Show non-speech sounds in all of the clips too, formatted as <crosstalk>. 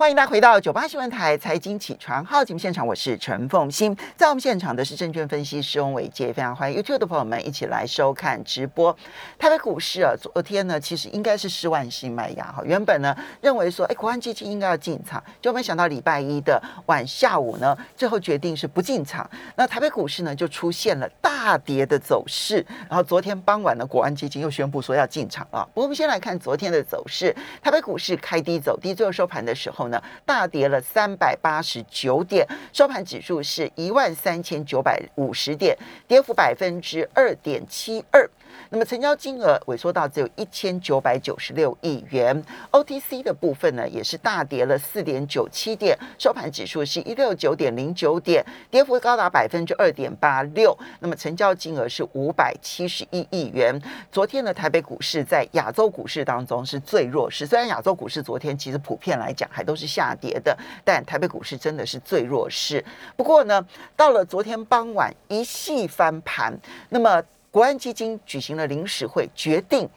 欢迎大家回到九八新闻台财经起床号节目现场，我是陈凤欣，在我们现场的是证券分析师翁伟杰，非常欢迎 YouTube 的朋友们一起来收看直播。台北股市啊，昨天呢其实应该是失万新卖压哈，原本呢认为说，哎，国安基金应该要进场，就没想到礼拜一的晚下午呢，最后决定是不进场，那台北股市呢就出现了大跌的走势。然后昨天傍晚呢，国安基金又宣布说要进场了。不过我们先来看昨天的走势，台北股市开低走低，最后收盘的时候。呢，大跌了三百八十九点，收盘指数是一万三千九百五十点，跌幅百分之二点七二。那么成交金额萎缩到只有一千九百九十六亿元，OTC 的部分呢也是大跌了四点九七点，收盘指数是一六九点零九点，跌幅高达百分之二点八六。那么成交金额是五百七十一亿元。昨天呢台北股市在亚洲股市当中是最弱势，虽然亚洲股市昨天其实普遍来讲还都是下跌的，但台北股市真的是最弱势。不过呢，到了昨天傍晚一系翻盘，那么。国安基金举行了临时会，决定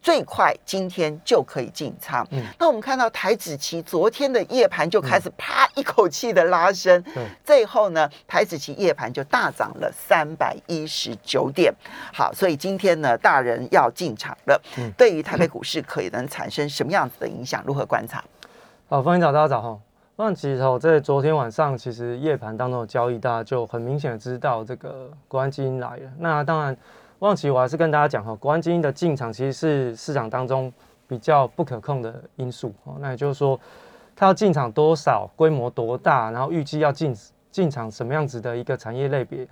最快今天就可以进仓。嗯，那我们看到台子期昨天的夜盘就开始啪一口气的拉升，嗯最后呢，台子期夜盘就大涨了三百一十九点。好，所以今天呢，大人要进场了。嗯，对于台北股市可能产生什么样子的影响？如何观察？好，欢迎早大家早哈。那其实哦，在昨天晚上，其实夜盘当中的交易，大家就很明显的知道这个国安基金来了。那当然，忘记我还是跟大家讲哈，国安基金的进场其实是市场当中比较不可控的因素哦。那也就是说，它要进场多少，规模多大，然后预计要进进场什么样子的一个产业类别，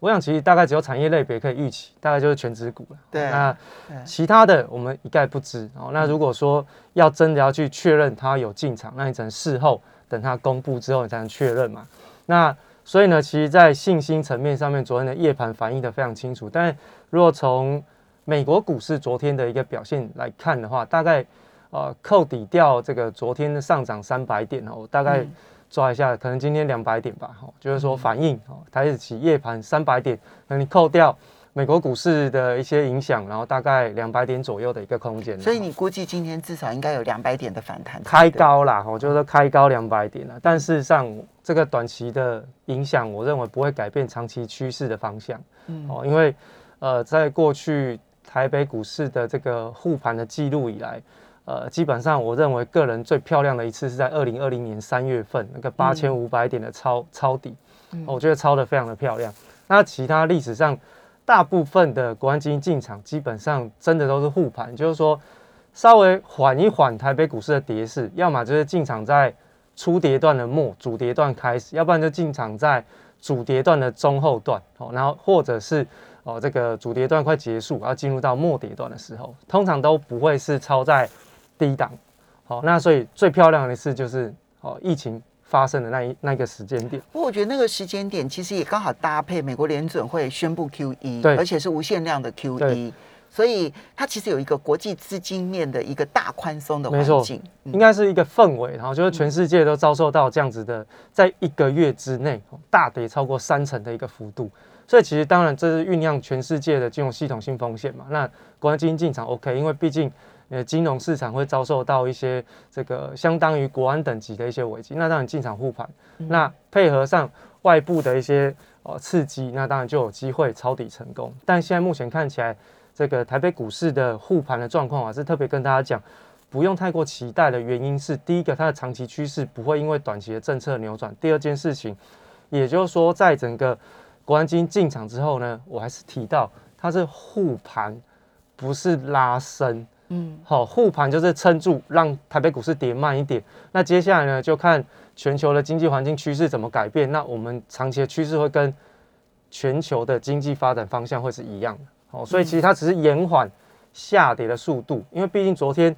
我想其实大概只有产业类别可以预期，大概就是全指股了。对，那其他的我们一概不知哦。那如果说要真的要去确认它有进场，那你只能事后。等它公布之后，你才能确认嘛。那所以呢，其实，在信心层面上面，昨天的夜盘反映的非常清楚。但如果从美国股市昨天的一个表现来看的话，大概呃扣抵掉这个昨天的上涨三百点哦，大概抓一下，可能今天两百点吧。哈，就是说反应哦，它是起夜盘三百点，那你扣掉。美国股市的一些影响，然后大概两百点左右的一个空间，所以你估计今天至少应该有两百点的反弹，开高啦，我就是说开高两百点了。但事实上，这个短期的影响，我认为不会改变长期趋势的方向。嗯，哦，因为呃，在过去台北股市的这个护盘的记录以来，呃，基本上我认为个人最漂亮的一次是在二零二零年三月份那个八千五百点的抄抄底，我觉得抄的非常的漂亮。那其他历史上。大部分的国安基金进场，基本上真的都是护盘，就是说稍微缓一缓台北股市的跌势，要么就是进场在初跌段的末，主跌段开始，要不然就进场在主跌段的中后段，哦，然后或者是哦这个主跌段快结束，要进入到末跌段的时候，通常都不会是超在低档，好，那所以最漂亮的一次就是哦疫情。发生的那一那个时间点，不过我觉得那个时间点其实也刚好搭配美国联准会宣布 Q E，对，而且是无限量的 Q E，所以它其实有一个国际资金面的一个大宽松的环境，应该是一个氛围，然后就是全世界都遭受到这样子的，在一个月之内大跌超过三成的一个幅度，所以其实当然这是酝酿全世界的金融系统性风险嘛，那国安基金进场 OK，因为毕竟。呃，金融市场会遭受到一些这个相当于国安等级的一些危机，那当然进场护盘，那配合上外部的一些呃刺激，那当然就有机会抄底成功。但现在目前看起来，这个台北股市的护盘的状况啊，是特别跟大家讲，不用太过期待的原因是，第一个它的长期趋势不会因为短期的政策扭转；第二件事情，也就是说，在整个国安基金进场之后呢，我还是提到它是护盘，不是拉升。嗯，好，护盘就是撑住，让台北股市跌慢一点。那接下来呢，就看全球的经济环境趋势怎么改变。那我们长期的趋势会跟全球的经济发展方向会是一样的。好，所以其实它只是延缓下跌的速度，因为毕竟昨天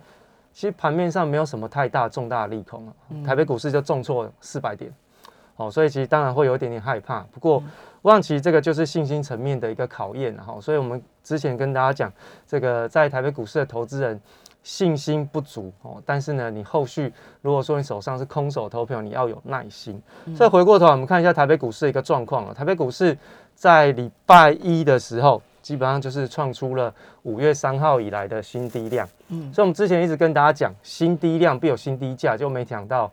其实盘面上没有什么太大重大的利空啊，台北股市就重挫四百点。好，所以其实当然会有一点点害怕。不过，望其这个就是信心层面的一个考验，然后，所以我们之前跟大家讲，这个在台北股市的投资人信心不足哦，但是呢，你后续如果说你手上是空手投票，你要有耐心。所以回过头，我们看一下台北股市的一个状况啊，台北股市在礼拜一的时候，基本上就是创出了五月三号以来的新低量。嗯，所以我们之前一直跟大家讲，新低量必有新低价，就没想到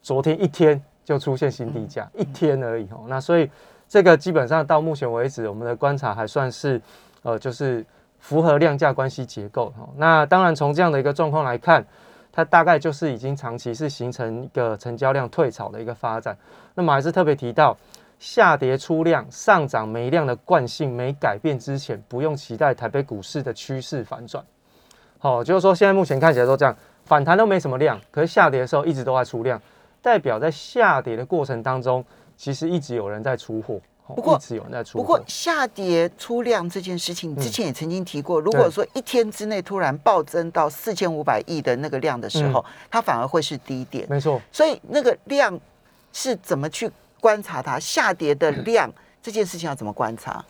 昨天一天就出现新低价，一天而已哦。那所以这个基本上到目前为止，我们的观察还算是呃，就是符合量价关系结构哦。那当然从这样的一个状况来看，它大概就是已经长期是形成一个成交量退潮的一个发展。那么还是特别提到。下跌出量，上涨没量的惯性没改变之前，不用期待台北股市的趋势反转。好，就是说现在目前看起来都这样，反弹都没什么量，可是下跌的时候一直都在出量，代表在下跌的过程当中，其实一直有人在出货。不过一直有人在出。不过下跌出量这件事情，之前也曾经提过，如果说一天之内突然暴增到四千五百亿的那个量的时候，它反而会是低点。没错。所以那个量是怎么去？观察它下跌的量这件事情要怎么观察？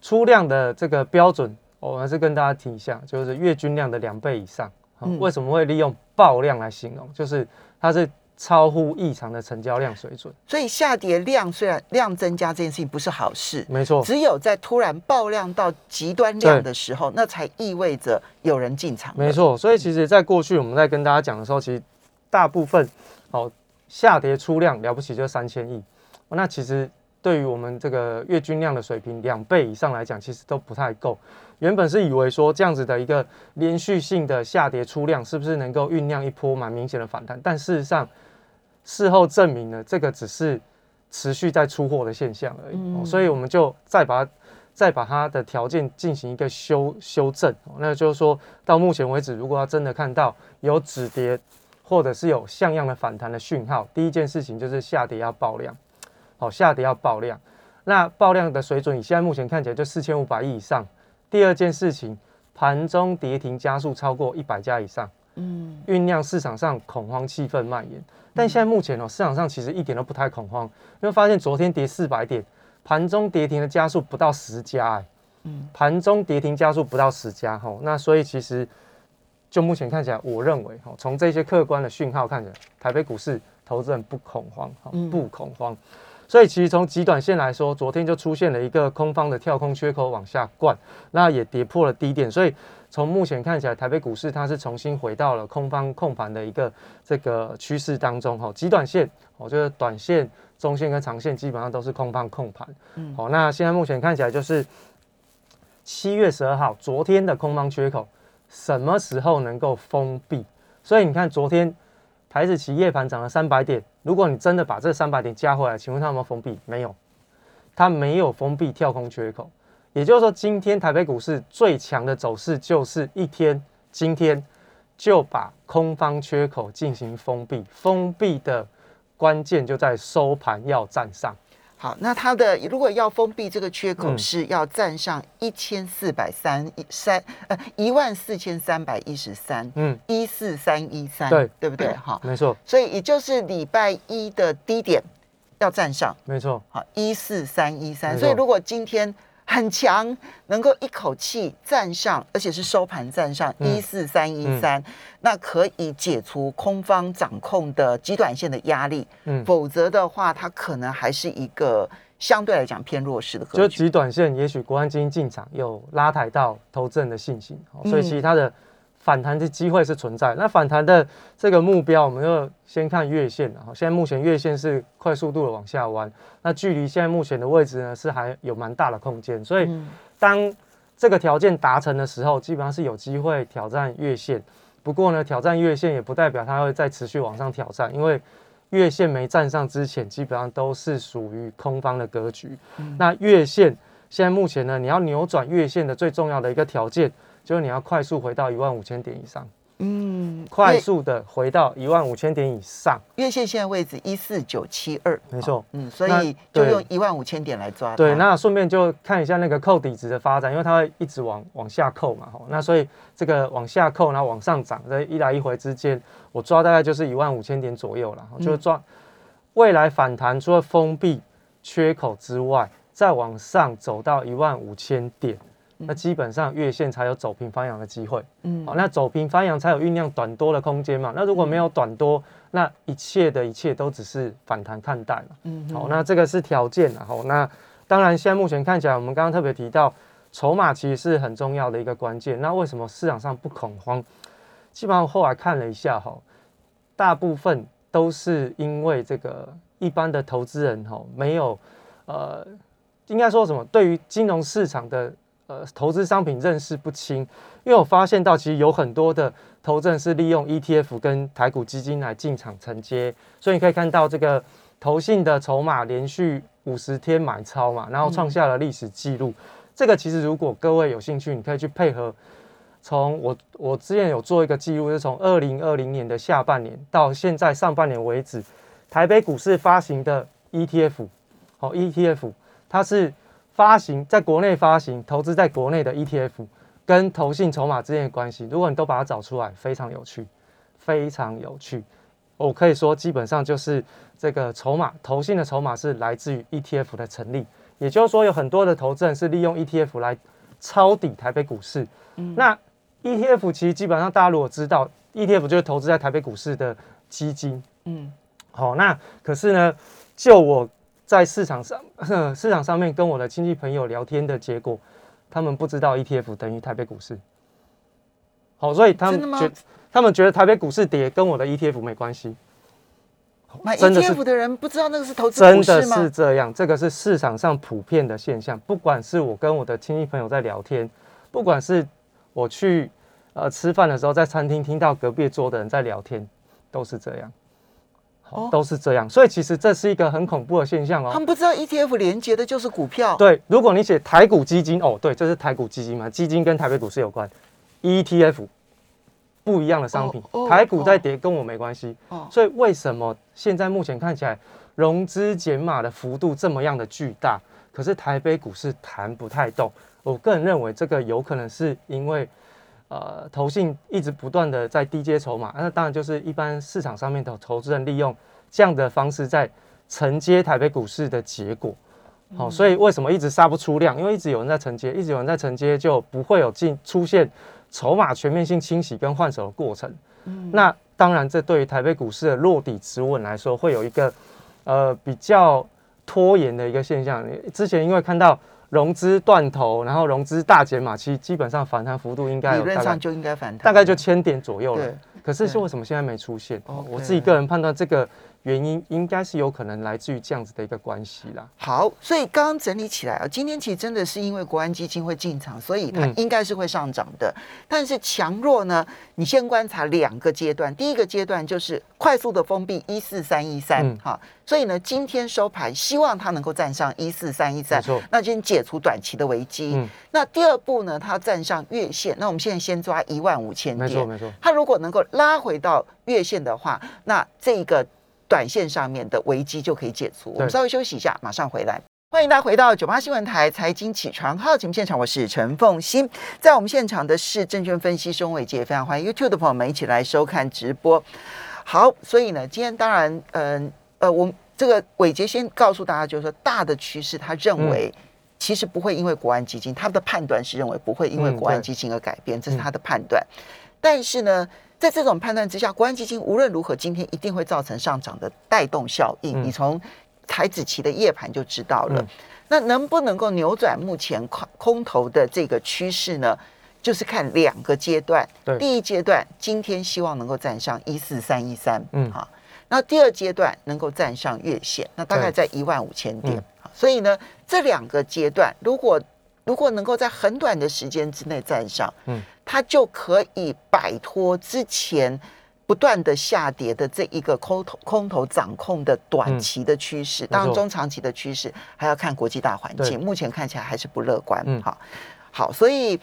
出量的这个标准，我还是跟大家提一下，就是月均量的两倍以上。为什么会利用爆量来形容？就是它是超乎异常的成交量水准。所以下跌量虽然量增加这件事情不是好事，没错。只有在突然爆量到极端量的时候，那才意味着有人进场。没错。所以其实，在过去我们在跟大家讲的时候，其实大部分哦下跌出量了不起就三千亿。那其实对于我们这个月均量的水平两倍以上来讲，其实都不太够。原本是以为说这样子的一个连续性的下跌出量，是不是能够酝酿一波蛮明显的反弹？但事实上，事后证明呢，这个只是持续在出货的现象而已。所以我们就再把再把它的条件进行一个修修正。那就是说到目前为止，如果要真的看到有止跌或者是有像样的反弹的讯号，第一件事情就是下跌要爆量。好，下跌要爆量，那爆量的水准以现在目前看起来就四千五百亿以上。第二件事情，盘中跌停加速超过一百家以上，嗯，酝酿市场上恐慌气氛蔓延。但现在目前哦，市场上其实一点都不太恐慌，因为发现昨天跌四百点，盘中跌停的加速不到十家，哎，嗯，盘中跌停加速不到十家，吼，那所以其实就目前看起来，我认为，吼，从这些客观的讯号看起来，台北股市投资人不恐慌，不恐慌。所以其实从极短线来说，昨天就出现了一个空方的跳空缺口往下灌，那也跌破了低点。所以从目前看起来，台北股市它是重新回到了空方控盘的一个这个趋势当中。哈，极短线，我觉得短线、中线跟长线基本上都是空方控盘。嗯，好，那现在目前看起来就是七月十二号，昨天的空方缺口什么时候能够封闭？所以你看昨天。台子期夜盘涨了三百点，如果你真的把这三百点加回来，请问它有没有封闭？没有，它没有封闭跳空缺口。也就是说，今天台北股市最强的走势就是一天，今天就把空方缺口进行封闭，封闭的关键就在收盘要站上。好，那它的如果要封闭这个缺口，是要站上一千四百三三呃一万四千三百一十三，嗯，一四三一三，对对不对？<clears throat> 哈，没错。所以也就是礼拜一的低点要站上，没错。好，一四三一三。所以如果今天。很强，能够一口气站上，而且是收盘站上一四三一三，那可以解除空方掌控的极短线的压力。嗯，否则的话，它可能还是一个相对来讲偏弱势的。就极短线，也许国安基金进场有拉抬到投资人的信心，所以其他的。反弹的机会是存在，那反弹的这个目标，我们就先看月线啊。现在目前月线是快速度的往下弯，那距离现在目前的位置呢，是还有蛮大的空间。所以，当这个条件达成的时候，基本上是有机会挑战月线。不过呢，挑战月线也不代表它会再持续往上挑战，因为月线没站上之前，基本上都是属于空方的格局。那月线现在目前呢，你要扭转月线的最重要的一个条件。就是你要快速回到一万五千点以上，嗯，快速的回到一万五千点以上。月线现在位置一四九七二，没错，嗯，所以就用一万五千点来抓。对，那顺便就看一下那个扣底值的发展，因为它会一直往往下扣嘛，哈，那所以这个往下扣，然后往上涨，在一来一回之间，我抓大概就是一万五千点左右了，就是抓未来反弹，除了封闭缺口之外，再往上走到一万五千点。那基本上月线才有走平翻阳的机会，嗯，好，那走平翻阳才有酝酿短多的空间嘛。那如果没有短多，那一切的一切都只是反弹看待嘛，嗯，好，那这个是条件，然后那当然现在目前看起来，我们刚刚特别提到筹码其实是很重要的一个关键。那为什么市场上不恐慌？基本上后来看了一下哈，大部分都是因为这个一般的投资人哈没有呃，应该说什么？对于金融市场的呃投资商品认识不清，因为我发现到其实有很多的投资人是利用 ETF 跟台股基金来进场承接，所以你可以看到这个投信的筹码连续五十天买超嘛，然后创下了历史记录。这个其实如果各位有兴趣，你可以去配合。从我我之前有做一个记录，是从二零二零年的下半年到现在上半年为止，台北股市发行的 ETF，好 ETF，它是发行在国内发行投资在国内的 ETF，跟投信筹码之间的关系，如果你都把它找出来，非常有趣，非常有趣。我可以说，基本上就是这个筹码投信的筹码是来自于 ETF 的成立，也就是说，有很多的投资人是利用 ETF 来抄底台北股市。那 ETF 其实基本上大家如果知道，ETF 就是投资在台北股市的基金。嗯，好，那可是呢，就我在市场上市场上面跟我的亲戚朋友聊天的结果，他们不知道 ETF 等于台北股市。好，所以他们觉他们觉得台北股市跌跟我的 ETF 没关系。买 ETF 的人不知道那个是投资真的是这样，这个是市场上普遍的现象。不管是我跟我的亲戚朋友在聊天，不管是我去呃吃饭的时候，在餐厅听到隔壁桌的人在聊天，都是这样，哦，都是这样，所以其实这是一个很恐怖的现象哦。他们不知道 ETF 连接的就是股票。对，如果你写台股基金，哦，对，这是台股基金嘛，基金跟台北股市有关，ETF 不一样的商品，台股在跌跟我没关系。哦，所以为什么现在目前看起来融资减码的幅度这么样的巨大，可是台北股市弹不太动？我个人认为，这个有可能是因为，呃，投信一直不断的在低阶筹码，那当然就是一般市场上面的投资人利用这样的方式在承接台北股市的结果。好，所以为什么一直杀不出量？因为一直有人在承接，一直有人在承接，就不会有进出现筹码全面性清洗跟换手的过程。嗯，那当然，这对于台北股市的落底止稳来说，会有一个呃比较拖延的一个现象。之前因为看到。融资断头，然后融资大减码，其实基本上反弹幅度应该理论上就应该反弹，大概就千点左右了。可是是为什么现在没出现？我自己个人判断这个。原因应该是有可能来自于这样子的一个关系啦。好，所以刚刚整理起来啊，今天其实真的是因为国安基金会进场，所以它应该是会上涨的。但是强弱呢，你先观察两个阶段。第一个阶段就是快速的封闭一四三一三，哈，所以呢，今天收盘希望它能够站上一四三一三，那今天解除短期的危机。嗯那第二步呢，它站上月线，那我们现在先抓一万五千点，没错没错。它如果能够拉回到月线的话，那这个。短线上面的危机就可以解除。我们稍微休息一下，马上回来。欢迎大家回到九八新闻台财经起床号节目现场，我是陈凤欣。在我们现场的是证券分析师翁伟杰，非常欢迎 YouTube 的朋友们一起来收看直播。好，所以呢，今天当然，嗯呃，我这个伟杰先告诉大家，就是说大的趋势，他认为其实不会因为国安基金，他的判断是认为不会因为国安基金而改变，这是他的判断。但是呢？在这种判断之下，国安基金无论如何今天一定会造成上涨的带动效应。你从台子期的夜盘就知道了。那能不能够扭转目前空空头的这个趋势呢？就是看两个阶段。第一阶段今天希望能够站上一四三一三，嗯，好。那第二阶段能够站上月线，那大概在一万五千点。所以呢，这两个阶段如果如果能够在很短的时间之内站上，嗯。它就可以摆脱之前不断的下跌的这一个空头空头掌控的短期的趋势，当然中长期的趋势还要看国际大环境，目前看起来还是不乐观。嗯好，好，所以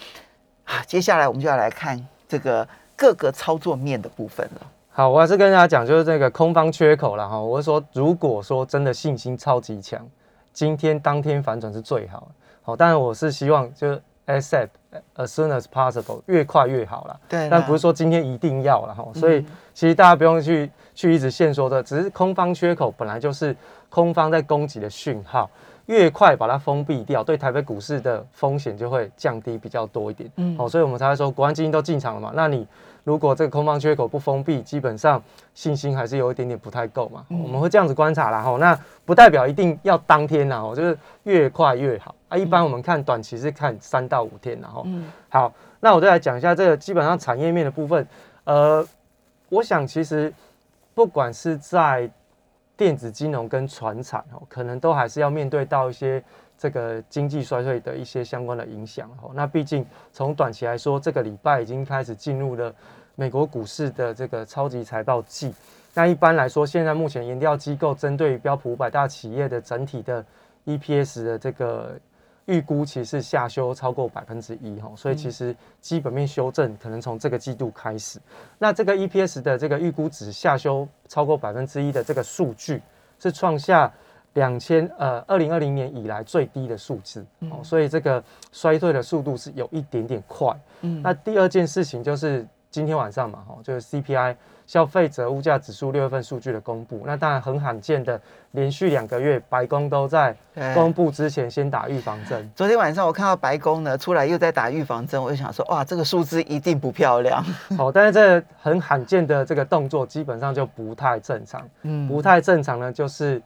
啊，接下来我们就要来看这个各个操作面的部分了。好，我还是跟大家讲，就是这个空方缺口了哈。我是说，如果说真的信心超级强，今天当天反转是最好。好，当然我是希望就是。Accept as soon as possible，越快越好了。对，但不是说今天一定要了哈。所以其实大家不用去去一直限说的，只是空方缺口本来就是空方在攻击的讯号，越快把它封闭掉，对台北股市的风险就会降低比较多一点。嗯，好，所以我们才会说国安基金都进场了嘛。那你如果这个空方缺口不封闭，基本上信心还是有一点点不太够嘛。我们会这样子观察啦哈。那不代表一定要当天呐，就是越快越好。啊，一般我们看短期是看三到五天，然后，嗯，好，那我再来讲一下这个基本上产业面的部分。呃，我想其实不管是在电子金融跟船产哦，可能都还是要面对到一些这个经济衰退的一些相关的影响哦。那毕竟从短期来说，这个礼拜已经开始进入了美国股市的这个超级财报季。那一般来说，现在目前研调机构针对标普五百大企业的整体的 EPS 的这个预估，其实是下修超过百分之一哈。所以其实基本面修正可能从这个季度开始。那这个 EPS 的这个预估值下修超过百分之一的这个数据，是创下两千呃二零二零年以来最低的数字哦。所以这个衰退的速度是有一点点快。嗯。那第二件事情就是今天晚上嘛哈，就是 CPI。消费者物价指数六月份数据的公布，那当然很罕见的，连续两个月白宫都在公布之前先打预防针。昨天晚上我看到白宫呢出来又在打预防针，我就想说，哇，这个数字一定不漂亮。<laughs> 好，但是这很罕见的这个动作基本上就不太正常。嗯，不太正常呢，就是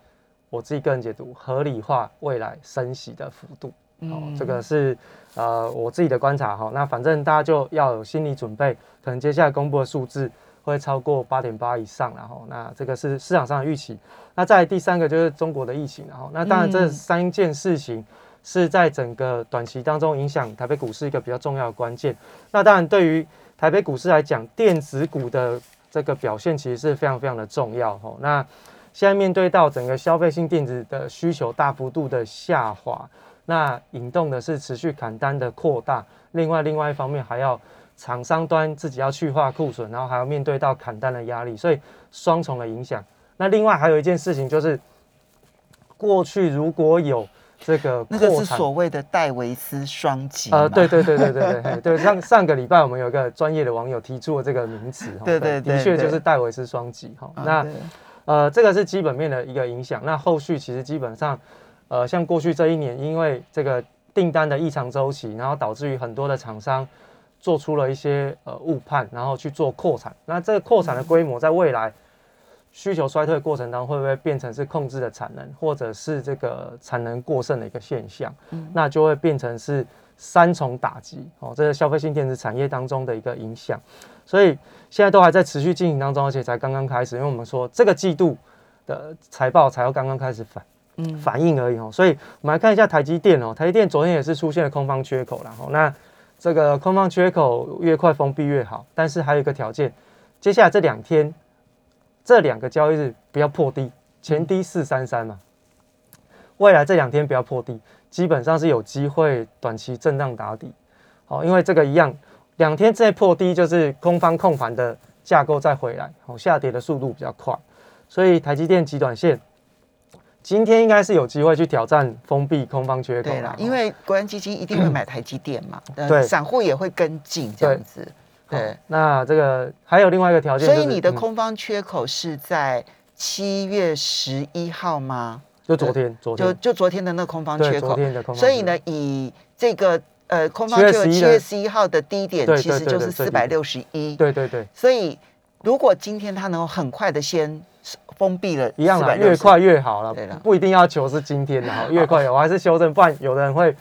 我自己个人解读，合理化未来升息的幅度。哦，这个是呃我自己的观察哈。那反正大家就要有心理准备，可能接下来公布的数字。会超过八点八以上，然后那这个是市场上的预期。那再第三个就是中国的疫情，然后那当然这三件事情是在整个短期当中影响台北股市一个比较重要的关键。那当然对于台北股市来讲，电子股的这个表现其实是非常非常的重要。哈，那现在面对到整个消费性电子的需求大幅度的下滑，那引动的是持续砍单的扩大。另外另外一方面还要。厂商端自己要去化库存，然后还要面对到砍单的压力，所以双重的影响。那另外还有一件事情就是，过去如果有这个那个是所谓的戴维斯双击。呃，对对对对对对对，上 <laughs> 上个礼拜我们有一个专业的网友提出了这个名词，对对，的确就是戴维斯双击哈。那呃，这个是基本面的一个影响。那后续其实基本上，呃，像过去这一年，因为这个订单的异常周期，然后导致于很多的厂商。做出了一些呃误判，然后去做扩产。那这个扩产的规模，在未来需求衰退过程当中，会不会变成是控制的产能，或者是这个产能过剩的一个现象？嗯，那就会变成是三重打击哦。这个消费性电子产业当中的一个影响。所以现在都还在持续进行当中，而且才刚刚开始。因为我们说这个季度的财报才要刚刚开始反嗯反应而已哦。所以我们来看一下台积电哦，台积电昨天也是出现了空方缺口，然后那。这个空方缺口越快封闭越好，但是还有一个条件，接下来这两天这两个交易日不要破低，前低四三三嘛，未来这两天不要破低，基本上是有机会短期震荡打底。好，因为这个一样，两天之内破低就是空方控盘的架构再回来，好下跌的速度比较快，所以台积电极短线。今天应该是有机会去挑战封闭空方缺口啦，因为国安基金一定会买台积电嘛，对，散户也会跟进这样子。对，那这个还有另外一个条件，所以你的空方缺口是在七月十一号吗？就昨天，昨天就就昨天的那空方缺口。所以呢，以这个呃空方缺口七月十一号的低点，其实就是四百六十一。对对对。所以如果今天它能够很快的先。封闭了，一样的，越快越好了，不一定要求是今天的哈，<laughs> 越快有，我还是修正，不然有的人会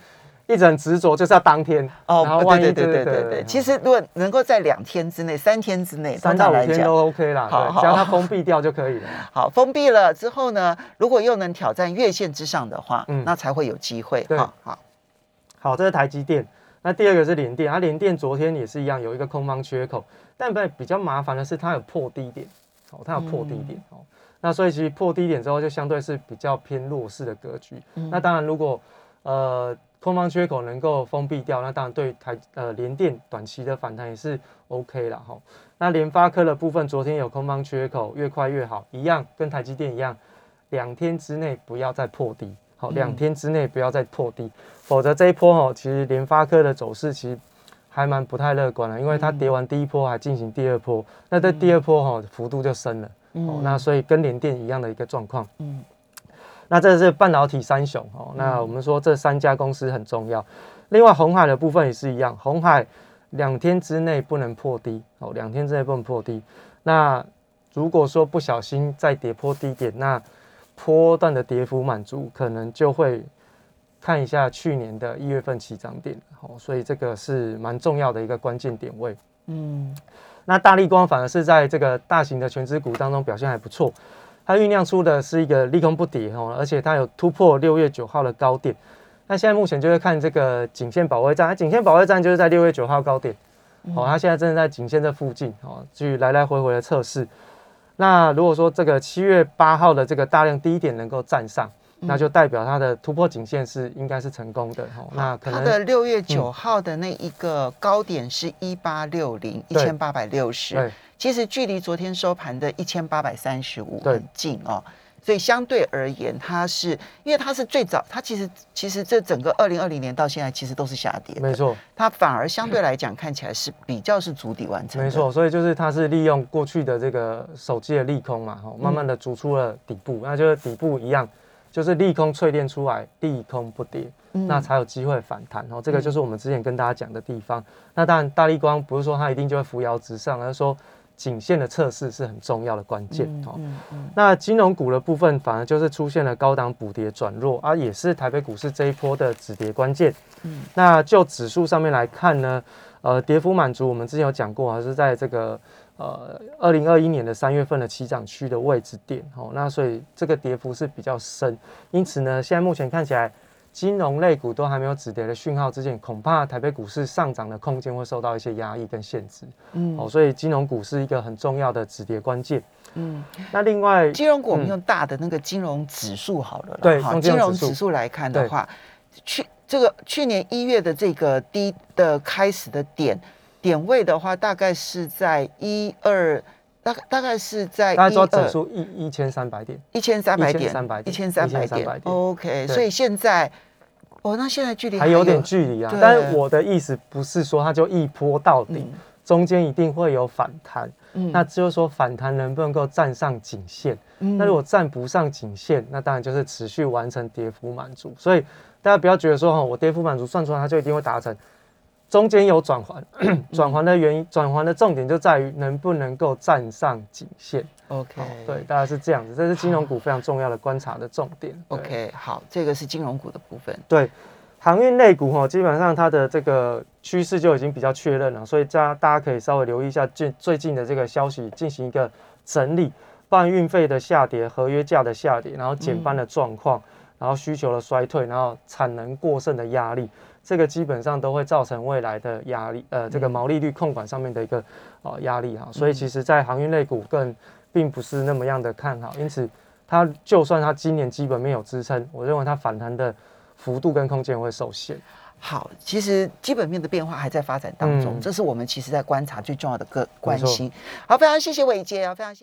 一直很执着，就是要当天哦。对对对对对对，其实如果能够在两天之内、三天之内，三到五天都 OK 啦，只要它封闭掉就可以了。<laughs> 好，封闭了之后呢，如果又能挑战月线之上的话，嗯，那才会有机会。好，好，好，这是台积电。那第二个是联电，它联电昨天也是一样有一个空方缺口，但比比较麻烦的是它有破低点，哦，它有破低点哦。那所以其实破低点之后，就相对是比较偏弱势的格局。那当然，如果呃空方缺口能够封闭掉，那当然对台呃联电短期的反弹也是 OK 了哈。那联发科的部分，昨天有空方缺口，越快越好，一样跟台积电一样，两天之内不要再破低，好，两天之内不要再破低，否则这一波哈，其实联发科的走势其实还蛮不太乐观的，因为它跌完第一波还进行第二波，那在第二波哈幅度就深了。哦，那所以跟联电一样的一个状况。嗯，那这是半导体三雄哦。那我们说这三家公司很重要。另外，红海的部分也是一样，红海两天之内不能破低哦，两天之内不能破低。那如果说不小心再跌破低点，那波段的跌幅满足，可能就会看一下去年的一月份起涨点哦。所以这个是蛮重要的一个关键点位。嗯。那大力光反而是在这个大型的全资股当中表现还不错，它酝酿出的是一个利空不跌哦，而且它有突破六月九号的高点。那现在目前就是看这个颈线保卫战，颈线保卫战就是在六月九号高点，哦，它现在正在颈线这附近哦，去来来回回的测试。那如果说这个七月八号的这个大量低点能够站上，那就代表它的突破颈线是应该是成功的哦。那可能它的六月九号的那一个高点是一八六零一千八百六十，其实距离昨天收盘的一千八百三十五很近哦。所以相对而言，它是因为它是最早，它其实其实这整个二零二零年到现在其实都是下跌，没错。它反而相对来讲看起来是比较是足底完成，没错。所以就是它是利用过去的这个手机的利空嘛，哈，慢慢的逐出了底部，那就是底部一样，就是利空淬炼出来，利空不跌，那才有机会反弹。然后这个就是我们之前跟大家讲的地方。那当然大力光不是说它一定就会扶摇直上，而是说。颈线的测试是很重要的关键哦。那金融股的部分反而就是出现了高档补跌转弱，而也是台北股市这一波的止跌关键。嗯，那就指数上面来看呢，呃，跌幅满足我们之前有讲过，还是在这个呃二零二一年的三月份的起涨区的位置点哦。那所以这个跌幅是比较深，因此呢，现在目前看起来。金融类股都还没有止跌的讯号之前，恐怕台北股市上涨的空间会受到一些压抑跟限制。嗯，哦，所以金融股是一个很重要的止跌关键。嗯，那另外金融股我们用大的那个金融指数好了，对，用金融指数来看的话，去这个去年一月的这个低的开始的点点位的话，大概是在一二，大概大概是在大家说整数一一千三百点，一千三百点，三百一千三百点，OK，所以现在。哦，那现在距离还有点距离啊。但是我的意思不是说它就一波到底，中间一定会有反弹。嗯，那就是说反弹能不能够站上颈线？嗯，那如果站不上颈线，那当然就是持续完成跌幅满足。所以大家不要觉得说哈，我跌幅满足算出来它就一定会达成。中间有转环，<clears throat> 转环的原因，转环的重点就在于能不能够站上颈线。OK，对，大概是这样子，这是金融股非常重要的观察的重点。OK，好，这个是金融股的部分。对，航运类股哈，基本上它的这个趋势就已经比较确认了，所以家大家可以稍微留意一下最最近的这个消息，进行一个整理，办运费的下跌，合约价的下跌，然后减班的状况，然后需求的衰退，然后产能过剩的压力。这个基本上都会造成未来的压力，呃，这个毛利率控管上面的一个呃压力哈，所以其实，在航运类股更并不是那么样的看好，因此它就算它今年基本面有支撑，我认为它反弹的幅度跟空间会受限。好，其实基本面的变化还在发展当中，这是我们其实在观察最重要的个关心。好，非常谢谢伟杰啊，非常谢。